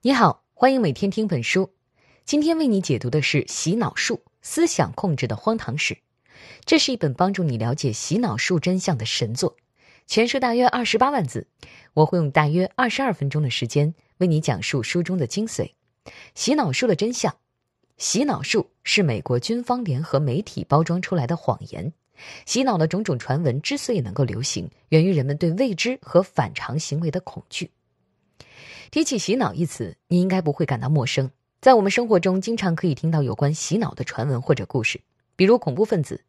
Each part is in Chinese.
你好，欢迎每天听本书。今天为你解读的是《洗脑术：思想控制的荒唐史》。这是一本帮助你了解洗脑术真相的神作，全书大约二十八万字。我会用大约二十二分钟的时间为你讲述书中的精髓。洗脑术的真相：洗脑术是美国军方联合媒体包装出来的谎言。洗脑的种种传闻之所以能够流行，源于人们对未知和反常行为的恐惧。提起“洗脑”一词，你应该不会感到陌生。在我们生活中，经常可以听到有关洗脑的传闻或者故事，比如恐怖分子，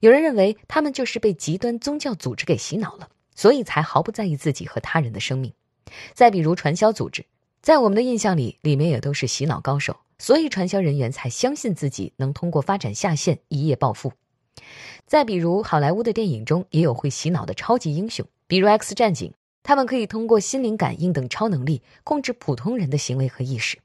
有人认为他们就是被极端宗教组织给洗脑了，所以才毫不在意自己和他人的生命。再比如传销组织，在我们的印象里，里面也都是洗脑高手，所以传销人员才相信自己能通过发展下线一夜暴富。再比如好莱坞的电影中也有会洗脑的超级英雄，比如 X 战警。他们可以通过心灵感应等超能力控制普通人的行为和意识。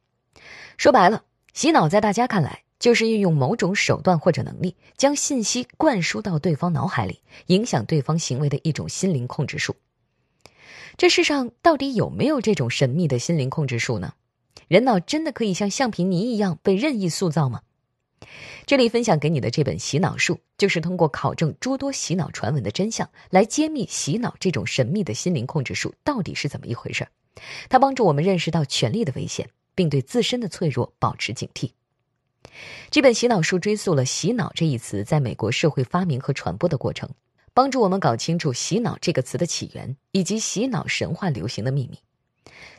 说白了，洗脑在大家看来就是运用某种手段或者能力，将信息灌输到对方脑海里，影响对方行为的一种心灵控制术。这世上到底有没有这种神秘的心灵控制术呢？人脑真的可以像橡皮泥一样被任意塑造吗？这里分享给你的这本洗脑术，就是通过考证诸多洗脑传闻的真相，来揭秘洗脑这种神秘的心灵控制术到底是怎么一回事它帮助我们认识到权力的危险，并对自身的脆弱保持警惕。这本洗脑术追溯了“洗脑”这一词在美国社会发明和传播的过程，帮助我们搞清楚“洗脑”这个词的起源以及洗脑神话流行的秘密。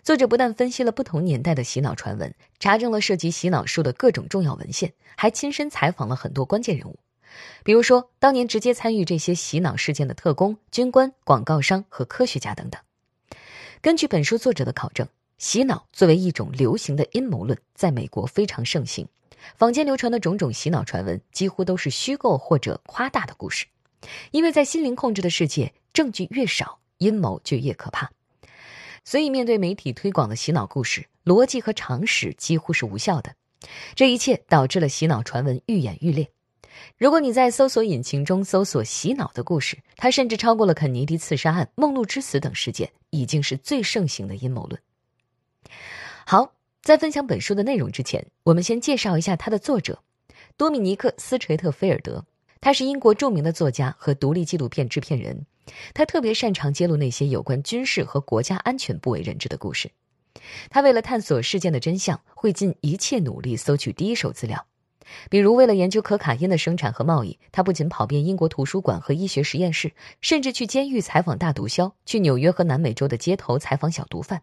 作者不但分析了不同年代的洗脑传闻，查证了涉及洗脑术的各种重要文献，还亲身采访了很多关键人物，比如说当年直接参与这些洗脑事件的特工、军官、广告商和科学家等等。根据本书作者的考证，洗脑作为一种流行的阴谋论，在美国非常盛行。坊间流传的种种洗脑传闻，几乎都是虚构或者夸大的故事，因为在心灵控制的世界，证据越少，阴谋就越可怕。所以，面对媒体推广的洗脑故事，逻辑和常识几乎是无效的。这一切导致了洗脑传闻愈演愈烈。如果你在搜索引擎中搜索“洗脑”的故事，它甚至超过了肯尼迪刺杀案、梦露之死等事件，已经是最盛行的阴谋论。好，在分享本书的内容之前，我们先介绍一下它的作者——多米尼克·斯垂特菲尔德。他是英国著名的作家和独立纪录片制片人。他特别擅长揭露那些有关军事和国家安全不为人知的故事。他为了探索事件的真相，会尽一切努力搜取第一手资料。比如，为了研究可卡因的生产和贸易，他不仅跑遍英国图书馆和医学实验室，甚至去监狱采访大毒枭，去纽约和南美洲的街头采访小毒贩。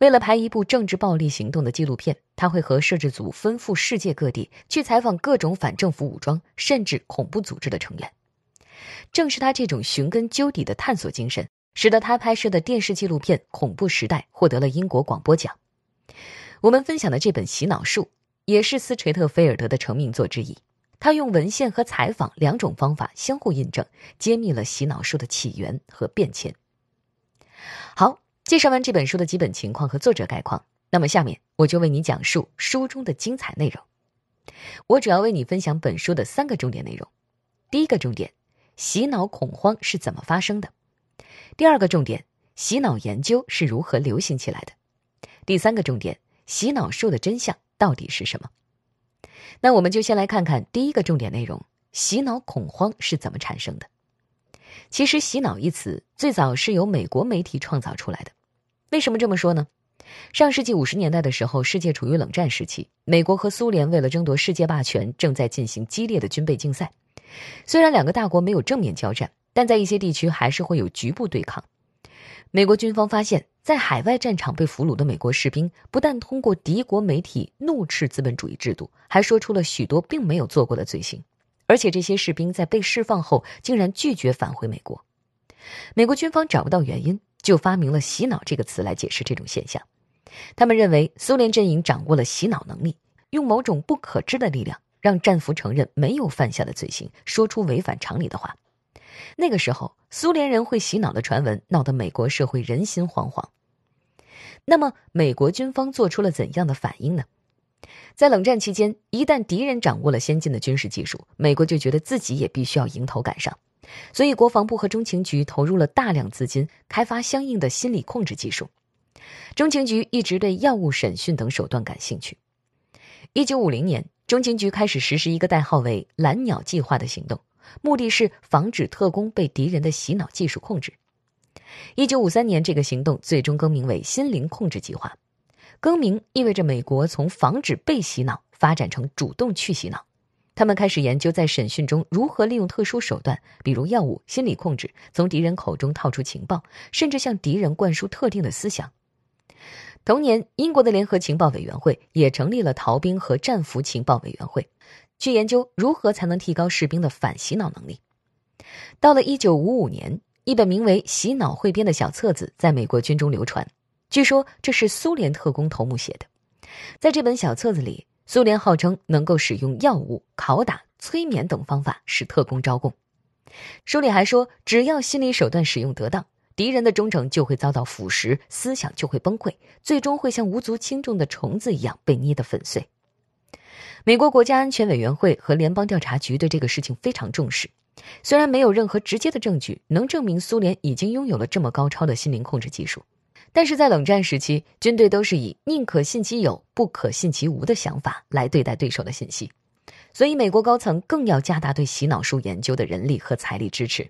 为了拍一部政治暴力行动的纪录片，他会和摄制组奔赴世界各地，去采访各种反政府武装甚至恐怖组织的成员。正是他这种寻根究底的探索精神，使得他拍摄的电视纪录片《恐怖时代》获得了英国广播奖。我们分享的这本《洗脑术》也是斯垂特菲尔德的成名作之一。他用文献和采访两种方法相互印证，揭秘了洗脑术的起源和变迁。好，介绍完这本书的基本情况和作者概况，那么下面我就为你讲述书中的精彩内容。我主要为你分享本书的三个重点内容。第一个重点。洗脑恐慌是怎么发生的？第二个重点，洗脑研究是如何流行起来的？第三个重点，洗脑术的真相到底是什么？那我们就先来看看第一个重点内容：洗脑恐慌是怎么产生的？其实“洗脑”一词最早是由美国媒体创造出来的。为什么这么说呢？上世纪五十年代的时候，世界处于冷战时期，美国和苏联为了争夺世界霸权，正在进行激烈的军备竞赛。虽然两个大国没有正面交战，但在一些地区还是会有局部对抗。美国军方发现，在海外战场被俘虏的美国士兵，不但通过敌国媒体怒斥资本主义制度，还说出了许多并没有做过的罪行。而且这些士兵在被释放后，竟然拒绝返回美国。美国军方找不到原因，就发明了“洗脑”这个词来解释这种现象。他们认为，苏联阵营掌握了洗脑能力，用某种不可知的力量。让战俘承认没有犯下的罪行，说出违反常理的话。那个时候，苏联人会洗脑的传闻闹得美国社会人心惶惶。那么，美国军方做出了怎样的反应呢？在冷战期间，一旦敌人掌握了先进的军事技术，美国就觉得自己也必须要迎头赶上。所以，国防部和中情局投入了大量资金，开发相应的心理控制技术。中情局一直对药物审讯等手段感兴趣。一九五零年，中情局开始实施一个代号为“蓝鸟计划”的行动，目的是防止特工被敌人的洗脑技术控制。一九五三年，这个行动最终更名为“心灵控制计划”。更名意味着美国从防止被洗脑发展成主动去洗脑。他们开始研究在审讯中如何利用特殊手段，比如药物、心理控制，从敌人口中套出情报，甚至向敌人灌输特定的思想。同年，英国的联合情报委员会也成立了逃兵和战俘情报委员会，去研究如何才能提高士兵的反洗脑能力。到了一九五五年，一本名为《洗脑汇编》的小册子在美国军中流传，据说这是苏联特工头目写的。在这本小册子里。苏联号称能够使用药物、拷打、催眠等方法使特工招供。书里还说，只要心理手段使用得当，敌人的忠诚就会遭到腐蚀，思想就会崩溃，最终会像无足轻重的虫子一样被捏得粉碎。美国国家安全委员会和联邦调查局对这个事情非常重视，虽然没有任何直接的证据能证明苏联已经拥有了这么高超的心灵控制技术。但是在冷战时期，军队都是以宁可信其有，不可信其无的想法来对待对手的信息，所以美国高层更要加大对洗脑术研究的人力和财力支持。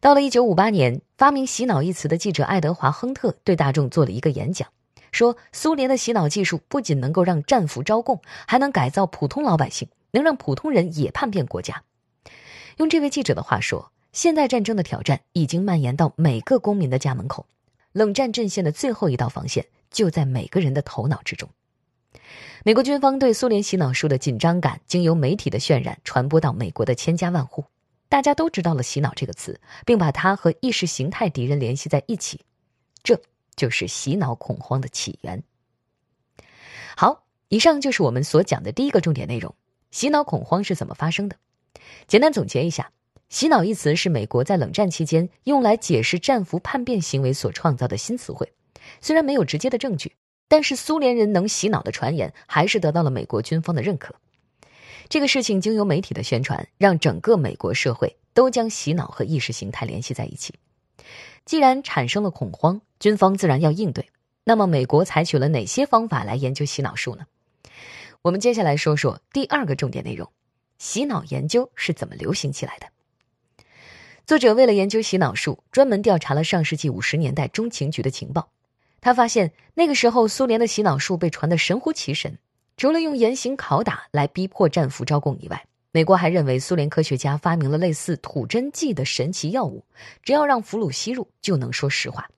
到了1958年，发明“洗脑”一词的记者爱德华·亨特对大众做了一个演讲，说苏联的洗脑技术不仅能够让战俘招供，还能改造普通老百姓，能让普通人也叛变国家。用这位记者的话说，现代战争的挑战已经蔓延到每个公民的家门口。冷战阵线的最后一道防线就在每个人的头脑之中。美国军方对苏联洗脑术的紧张感，经由媒体的渲染传播到美国的千家万户，大家都知道了“洗脑”这个词，并把它和意识形态敌人联系在一起，这就是洗脑恐慌的起源。好，以上就是我们所讲的第一个重点内容：洗脑恐慌是怎么发生的？简单总结一下。洗脑一词是美国在冷战期间用来解释战俘叛变行为所创造的新词汇，虽然没有直接的证据，但是苏联人能洗脑的传言还是得到了美国军方的认可。这个事情经由媒体的宣传，让整个美国社会都将洗脑和意识形态联系在一起。既然产生了恐慌，军方自然要应对。那么，美国采取了哪些方法来研究洗脑术呢？我们接下来说说第二个重点内容：洗脑研究是怎么流行起来的。作者为了研究洗脑术，专门调查了上世纪五十年代中情局的情报。他发现，那个时候苏联的洗脑术被传得神乎其神。除了用严刑拷打来逼迫战俘招供以外，美国还认为苏联科学家发明了类似吐真剂的神奇药物，只要让俘虏吸入，就能说实话。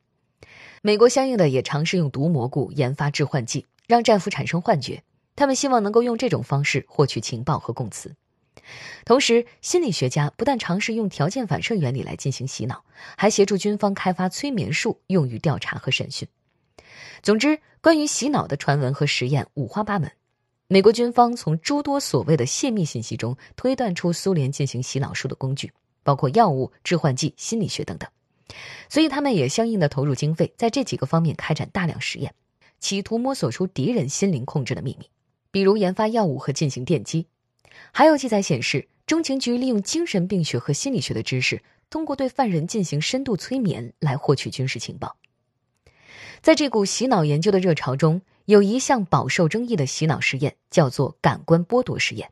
美国相应的也尝试用毒蘑菇研发致幻剂，让战俘产生幻觉。他们希望能够用这种方式获取情报和供词。同时，心理学家不但尝试用条件反射原理来进行洗脑，还协助军方开发催眠术，用于调查和审讯。总之，关于洗脑的传闻和实验五花八门。美国军方从诸多所谓的泄密信息中推断出苏联进行洗脑术的工具，包括药物、致幻剂、心理学等等。所以，他们也相应的投入经费，在这几个方面开展大量实验，企图摸索出敌人心灵控制的秘密，比如研发药物和进行电击。还有记载显示，中情局利用精神病学和心理学的知识，通过对犯人进行深度催眠来获取军事情报。在这股洗脑研究的热潮中，有一项饱受争议的洗脑实验，叫做感官剥夺实验。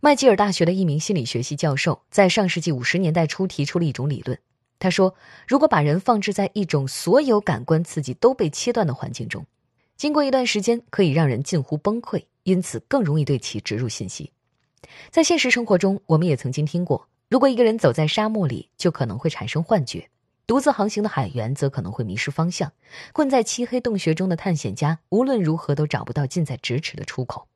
麦吉尔大学的一名心理学系教授在上世纪五十年代初提出了一种理论。他说，如果把人放置在一种所有感官刺激都被切断的环境中，经过一段时间，可以让人近乎崩溃，因此更容易对其植入信息。在现实生活中，我们也曾经听过：如果一个人走在沙漠里，就可能会产生幻觉；独自航行的海员则可能会迷失方向；困在漆黑洞穴中的探险家，无论如何都找不到近在咫尺的出口。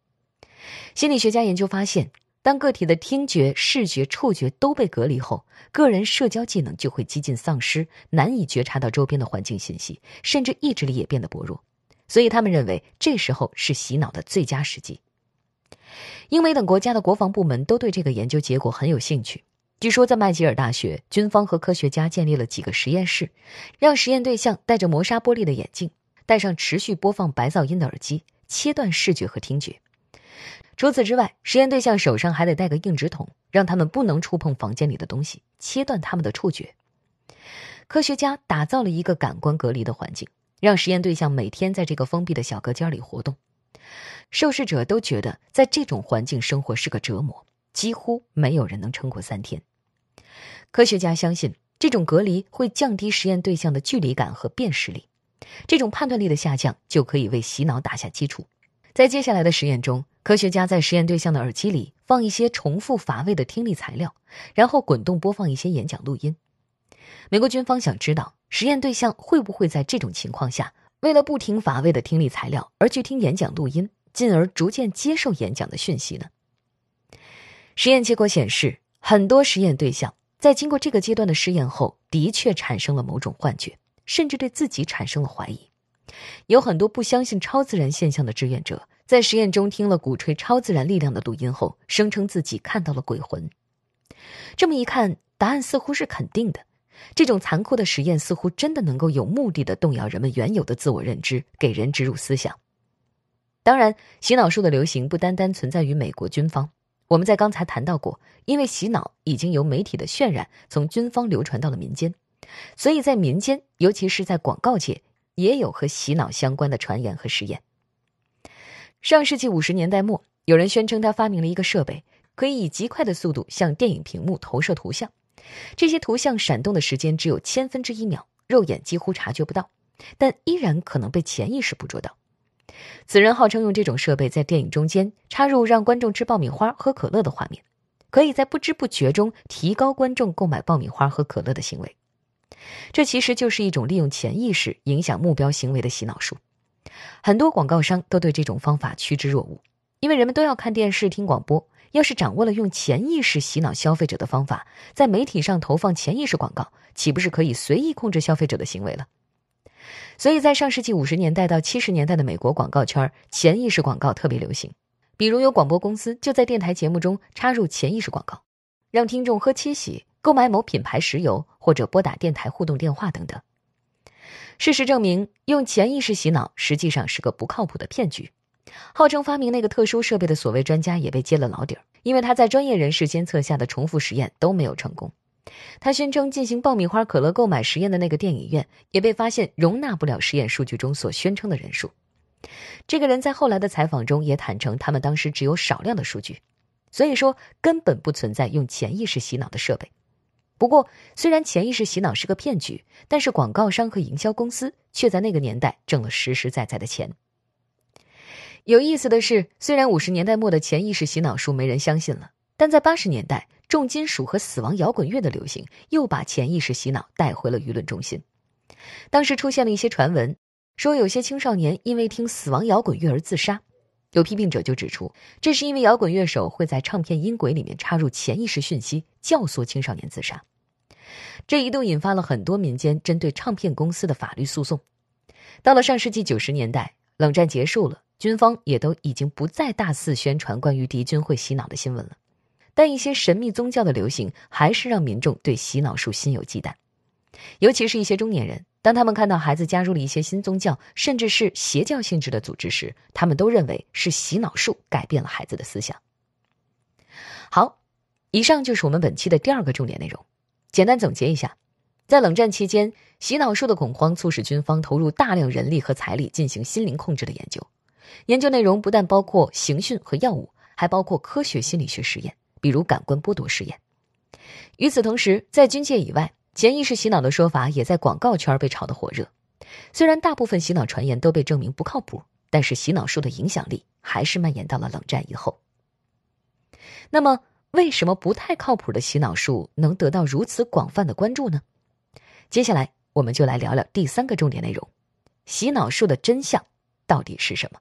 心理学家研究发现，当个体的听觉、视觉、触觉都被隔离后，个人社交技能就会几近丧失，难以觉察到周边的环境信息，甚至意志力也变得薄弱。所以，他们认为这时候是洗脑的最佳时机。英美等国家的国防部门都对这个研究结果很有兴趣。据说，在麦吉尔大学，军方和科学家建立了几个实验室，让实验对象戴着磨砂玻璃的眼镜，戴上持续播放白噪音的耳机，切断视觉和听觉。除此之外，实验对象手上还得带个硬纸筒，让他们不能触碰房间里的东西，切断他们的触觉。科学家打造了一个感官隔离的环境，让实验对象每天在这个封闭的小隔间里活动。受试者都觉得在这种环境生活是个折磨，几乎没有人能撑过三天。科学家相信，这种隔离会降低实验对象的距离感和辨识力，这种判断力的下降就可以为洗脑打下基础。在接下来的实验中，科学家在实验对象的耳机里放一些重复乏味的听力材料，然后滚动播放一些演讲录音。美国军方想知道实验对象会不会在这种情况下，为了不听乏味的听力材料而去听演讲录音。进而逐渐接受演讲的讯息呢？实验结果显示，很多实验对象在经过这个阶段的试验后，的确产生了某种幻觉，甚至对自己产生了怀疑。有很多不相信超自然现象的志愿者，在实验中听了鼓吹超自然力量的录音后，声称自己看到了鬼魂。这么一看，答案似乎是肯定的。这种残酷的实验似乎真的能够有目的的动摇人们原有的自我认知，给人植入思想。当然，洗脑术的流行不单单存在于美国军方。我们在刚才谈到过，因为洗脑已经由媒体的渲染从军方流传到了民间，所以在民间，尤其是在广告界，也有和洗脑相关的传言和实验。上世纪五十年代末，有人宣称他发明了一个设备，可以以极快的速度向电影屏幕投射图像，这些图像闪动的时间只有千分之一秒，肉眼几乎察觉不到，但依然可能被潜意识捕捉到。此人号称用这种设备在电影中间插入让观众吃爆米花、喝可乐的画面，可以在不知不觉中提高观众购买爆米花和可乐的行为。这其实就是一种利用潜意识影响目标行为的洗脑术。很多广告商都对这种方法趋之若鹜，因为人们都要看电视、听广播。要是掌握了用潜意识洗脑消费者的方法，在媒体上投放潜意识广告，岂不是可以随意控制消费者的行为了？所以在上世纪五十年代到七十年代的美国广告圈，潜意识广告特别流行。比如有广播公司就在电台节目中插入潜意识广告，让听众喝七喜、购买某品牌石油或者拨打电台互动电话等等。事实证明，用潜意识洗脑实际上是个不靠谱的骗局。号称发明那个特殊设备的所谓专家也被揭了老底儿，因为他在专业人士监测下的重复实验都没有成功。他宣称进行爆米花、可乐购买实验的那个电影院也被发现容纳不了实验数据中所宣称的人数。这个人在后来的采访中也坦诚，他们当时只有少量的数据，所以说根本不存在用潜意识洗脑的设备。不过，虽然潜意识洗脑是个骗局，但是广告商和营销公司却在那个年代挣了实实在在的钱。有意思的是，虽然五十年代末的潜意识洗脑术没人相信了，但在八十年代。重金属和死亡摇滚乐的流行，又把潜意识洗脑带回了舆论中心。当时出现了一些传闻，说有些青少年因为听死亡摇滚乐而自杀。有批评者就指出，这是因为摇滚乐手会在唱片音轨里面插入潜意识讯息，教唆青少年自杀。这一度引发了很多民间针对唱片公司的法律诉讼。到了上世纪九十年代，冷战结束了，军方也都已经不再大肆宣传关于敌军会洗脑的新闻了。但一些神秘宗教的流行还是让民众对洗脑术心有忌惮，尤其是一些中年人，当他们看到孩子加入了一些新宗教，甚至是邪教性质的组织时，他们都认为是洗脑术改变了孩子的思想。好，以上就是我们本期的第二个重点内容。简单总结一下，在冷战期间，洗脑术的恐慌促使军方投入大量人力和财力进行心灵控制的研究，研究内容不但包括刑讯和药物，还包括科学心理学实验。比如感官剥夺实验。与此同时，在军界以外，潜意识洗脑的说法也在广告圈被炒得火热。虽然大部分洗脑传言都被证明不靠谱，但是洗脑术的影响力还是蔓延到了冷战以后。那么，为什么不太靠谱的洗脑术能得到如此广泛的关注呢？接下来，我们就来聊聊第三个重点内容：洗脑术的真相到底是什么？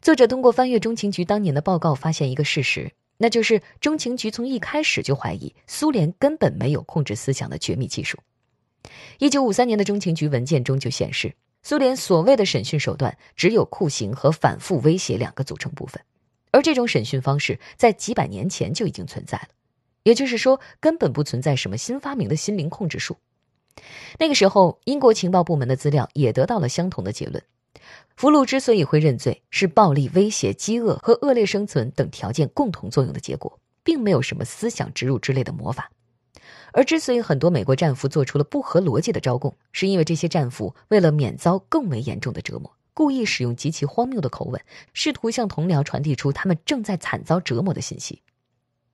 作者通过翻阅中情局当年的报告，发现一个事实。那就是中情局从一开始就怀疑苏联根本没有控制思想的绝密技术。一九五三年的中情局文件中就显示，苏联所谓的审讯手段只有酷刑和反复威胁两个组成部分，而这种审讯方式在几百年前就已经存在了，也就是说，根本不存在什么新发明的心灵控制术。那个时候，英国情报部门的资料也得到了相同的结论。俘虏之所以会认罪，是暴力、威胁、饥饿和恶劣生存等条件共同作用的结果，并没有什么思想植入之类的魔法。而之所以很多美国战俘做出了不合逻辑的招供，是因为这些战俘为了免遭更为严重的折磨，故意使用极其荒谬的口吻，试图向同僚传递出他们正在惨遭折磨的信息。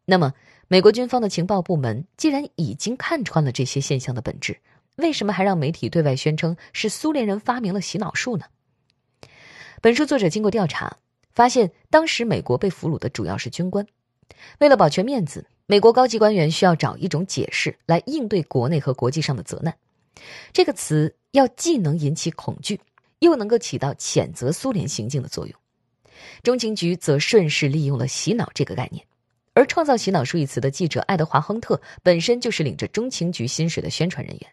那么，美国军方的情报部门既然已经看穿了这些现象的本质，为什么还让媒体对外宣称是苏联人发明了洗脑术呢？本书作者经过调查，发现当时美国被俘虏的主要是军官，为了保全面子。美国高级官员需要找一种解释来应对国内和国际上的责难，这个词要既能引起恐惧，又能够起到谴责苏联行径的作用。中情局则顺势利用了“洗脑”这个概念，而创造“洗脑术”一词的记者爱德华·亨特本身就是领着中情局薪水的宣传人员。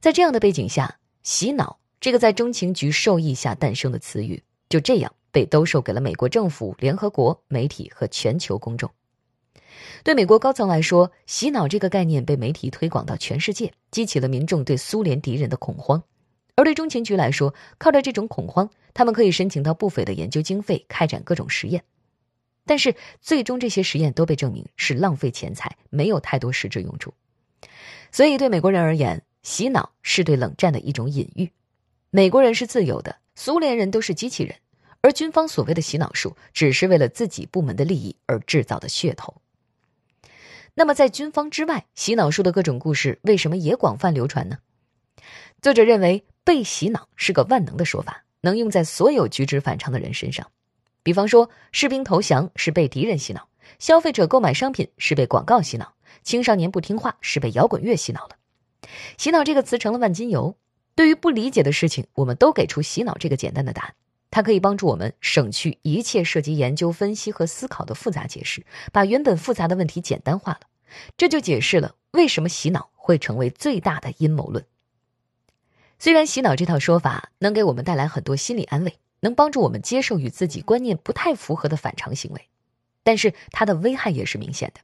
在这样的背景下，“洗脑”这个在中情局授意下诞生的词语，就这样被兜售给了美国政府、联合国、媒体和全球公众。对美国高层来说，洗脑这个概念被媒体推广到全世界，激起了民众对苏联敌人的恐慌；而对中情局来说，靠着这种恐慌，他们可以申请到不菲的研究经费，开展各种实验。但是，最终这些实验都被证明是浪费钱财，没有太多实质用处。所以，对美国人而言，洗脑是对冷战的一种隐喻。美国人是自由的，苏联人都是机器人，而军方所谓的洗脑术，只是为了自己部门的利益而制造的噱头。那么，在军方之外，洗脑术的各种故事为什么也广泛流传呢？作者认为，被洗脑是个万能的说法，能用在所有举止反常的人身上。比方说，士兵投降是被敌人洗脑，消费者购买商品是被广告洗脑，青少年不听话是被摇滚乐洗脑了。洗脑这个词成了万金油。对于不理解的事情，我们都给出洗脑这个简单的答案，它可以帮助我们省去一切涉及研究、分析和思考的复杂解释，把原本复杂的问题简单化了。这就解释了为什么洗脑会成为最大的阴谋论。虽然洗脑这套说法能给我们带来很多心理安慰，能帮助我们接受与自己观念不太符合的反常行为，但是它的危害也是明显的。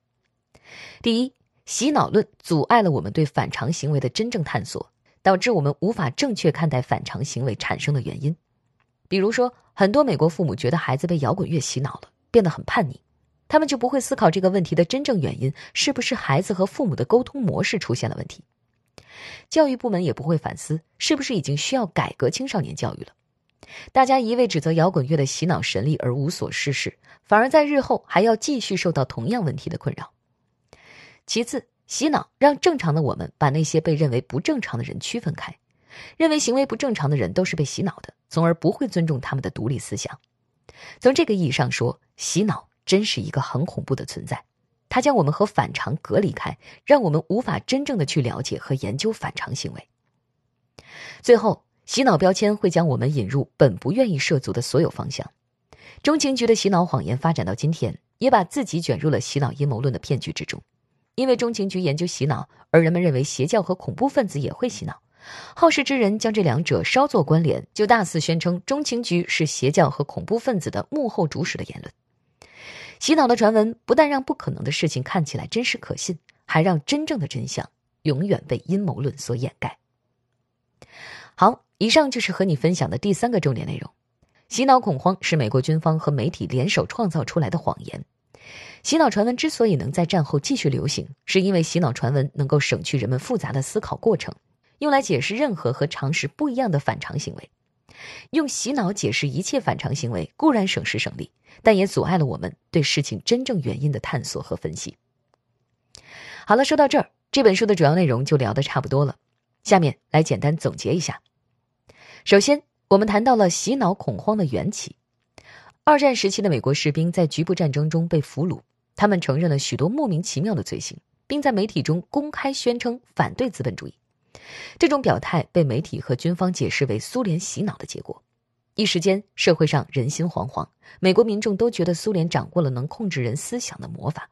第一，洗脑论阻碍了我们对反常行为的真正探索，导致我们无法正确看待反常行为产生的原因。比如说，很多美国父母觉得孩子被摇滚乐洗脑了，变得很叛逆。他们就不会思考这个问题的真正原因是不是孩子和父母的沟通模式出现了问题，教育部门也不会反思是不是已经需要改革青少年教育了。大家一味指责摇滚乐的洗脑神力而无所事事，反而在日后还要继续受到同样问题的困扰。其次，洗脑让正常的我们把那些被认为不正常的人区分开，认为行为不正常的人都是被洗脑的，从而不会尊重他们的独立思想。从这个意义上说，洗脑。真是一个很恐怖的存在，它将我们和反常隔离开，让我们无法真正的去了解和研究反常行为。最后，洗脑标签会将我们引入本不愿意涉足的所有方向。中情局的洗脑谎言发展到今天，也把自己卷入了洗脑阴谋论的骗局之中。因为中情局研究洗脑，而人们认为邪教和恐怖分子也会洗脑，好事之人将这两者稍作关联，就大肆宣称中情局是邪教和恐怖分子的幕后主使的言论。洗脑的传闻不但让不可能的事情看起来真实可信，还让真正的真相永远被阴谋论所掩盖。好，以上就是和你分享的第三个重点内容：洗脑恐慌是美国军方和媒体联手创造出来的谎言。洗脑传闻之所以能在战后继续流行，是因为洗脑传闻能够省去人们复杂的思考过程，用来解释任何和常识不一样的反常行为。用洗脑解释一切反常行为固然省时省力，但也阻碍了我们对事情真正原因的探索和分析。好了，说到这儿，这本书的主要内容就聊得差不多了。下面来简单总结一下。首先，我们谈到了洗脑恐慌的缘起。二战时期的美国士兵在局部战争中被俘虏，他们承认了许多莫名其妙的罪行，并在媒体中公开宣称反对资本主义。这种表态被媒体和军方解释为苏联洗脑的结果，一时间社会上人心惶惶，美国民众都觉得苏联掌握了能控制人思想的魔法。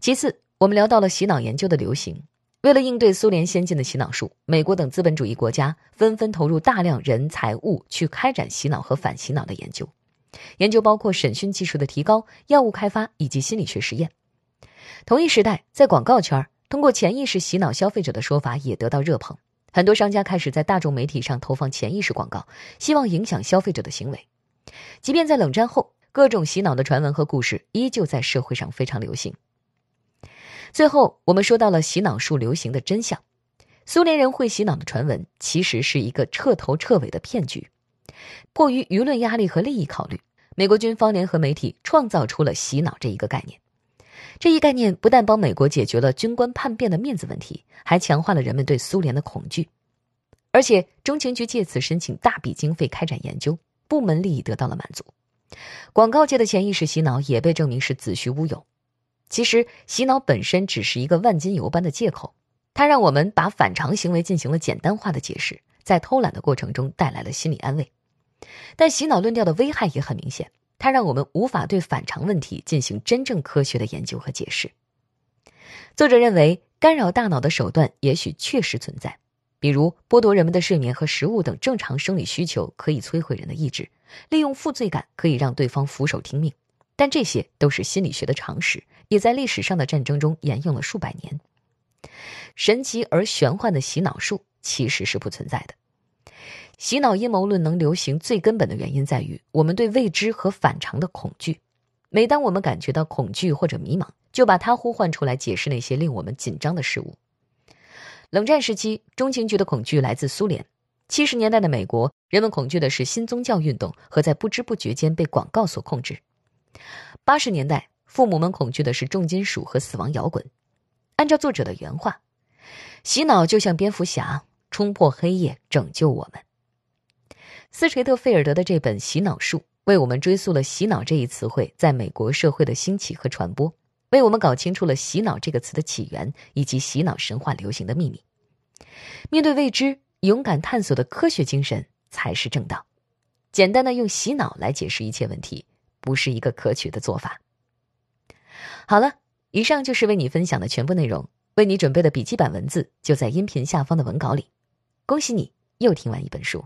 其次，我们聊到了洗脑研究的流行，为了应对苏联先进的洗脑术，美国等资本主义国家纷纷投入大量人财物去开展洗脑和反洗脑的研究，研究包括审讯技术的提高、药物开发以及心理学实验。同一时代，在广告圈通过潜意识洗脑消费者的说法也得到热捧，很多商家开始在大众媒体上投放潜意识广告，希望影响消费者的行为。即便在冷战后，各种洗脑的传闻和故事依旧在社会上非常流行。最后，我们说到了洗脑术流行的真相：苏联人会洗脑的传闻其实是一个彻头彻尾的骗局。迫于舆论压力和利益考虑，美国军方联合媒体创造出了洗脑这一个概念。这一概念不但帮美国解决了军官叛变的面子问题，还强化了人们对苏联的恐惧。而且，中情局借此申请大笔经费开展研究，部门利益得到了满足。广告界的潜意识洗脑也被证明是子虚乌有。其实，洗脑本身只是一个万金油般的借口，它让我们把反常行为进行了简单化的解释，在偷懒的过程中带来了心理安慰。但洗脑论调的危害也很明显。它让我们无法对反常问题进行真正科学的研究和解释。作者认为，干扰大脑的手段也许确实存在，比如剥夺人们的睡眠和食物等正常生理需求，可以摧毁人的意志；利用负罪感可以让对方俯首听命。但这些都是心理学的常识，也在历史上的战争中沿用了数百年。神奇而玄幻的洗脑术其实是不存在的。洗脑阴谋论能流行最根本的原因在于我们对未知和反常的恐惧。每当我们感觉到恐惧或者迷茫，就把它呼唤出来解释那些令我们紧张的事物。冷战时期，中情局的恐惧来自苏联；七十年代的美国，人们恐惧的是新宗教运动和在不知不觉间被广告所控制；八十年代，父母们恐惧的是重金属和死亡摇滚。按照作者的原话，洗脑就像蝙蝠侠冲破黑夜，拯救我们。斯垂特·费尔德的这本《洗脑术》为我们追溯了“洗脑”这一词汇在美国社会的兴起和传播，为我们搞清楚了“洗脑”这个词的起源以及洗脑神话流行的秘密。面对未知，勇敢探索的科学精神才是正道。简单的用洗脑来解释一切问题，不是一个可取的做法。好了，以上就是为你分享的全部内容。为你准备的笔记版文字就在音频下方的文稿里。恭喜你又听完一本书。